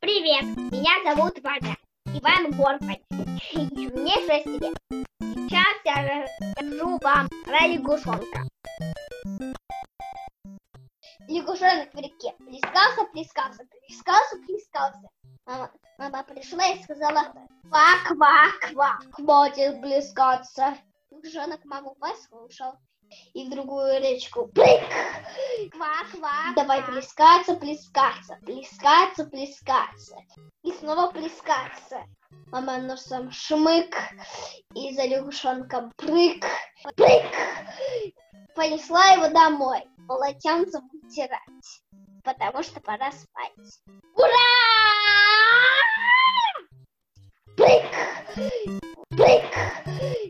Привет, меня зовут Ваня, Иван Горбань. Мне 6 лет. Сейчас я расскажу вам про лягушонка. Лягушонок в реке плескался, плескался, плескался, плескался. Мама, мама пришла и сказала, ква, ква, ква, хватит плескаться. Лягушонок маму послушал и в другую речку. Прыг! Ква, ква, Давай плескаться, плескаться, плескаться, плескаться. И снова плескаться. Мама носом шмык, и за лягушонком прыг, прыг. Понесла его домой, полотенцем утирать, потому что пора спать. Ура! Прыг! Прыг!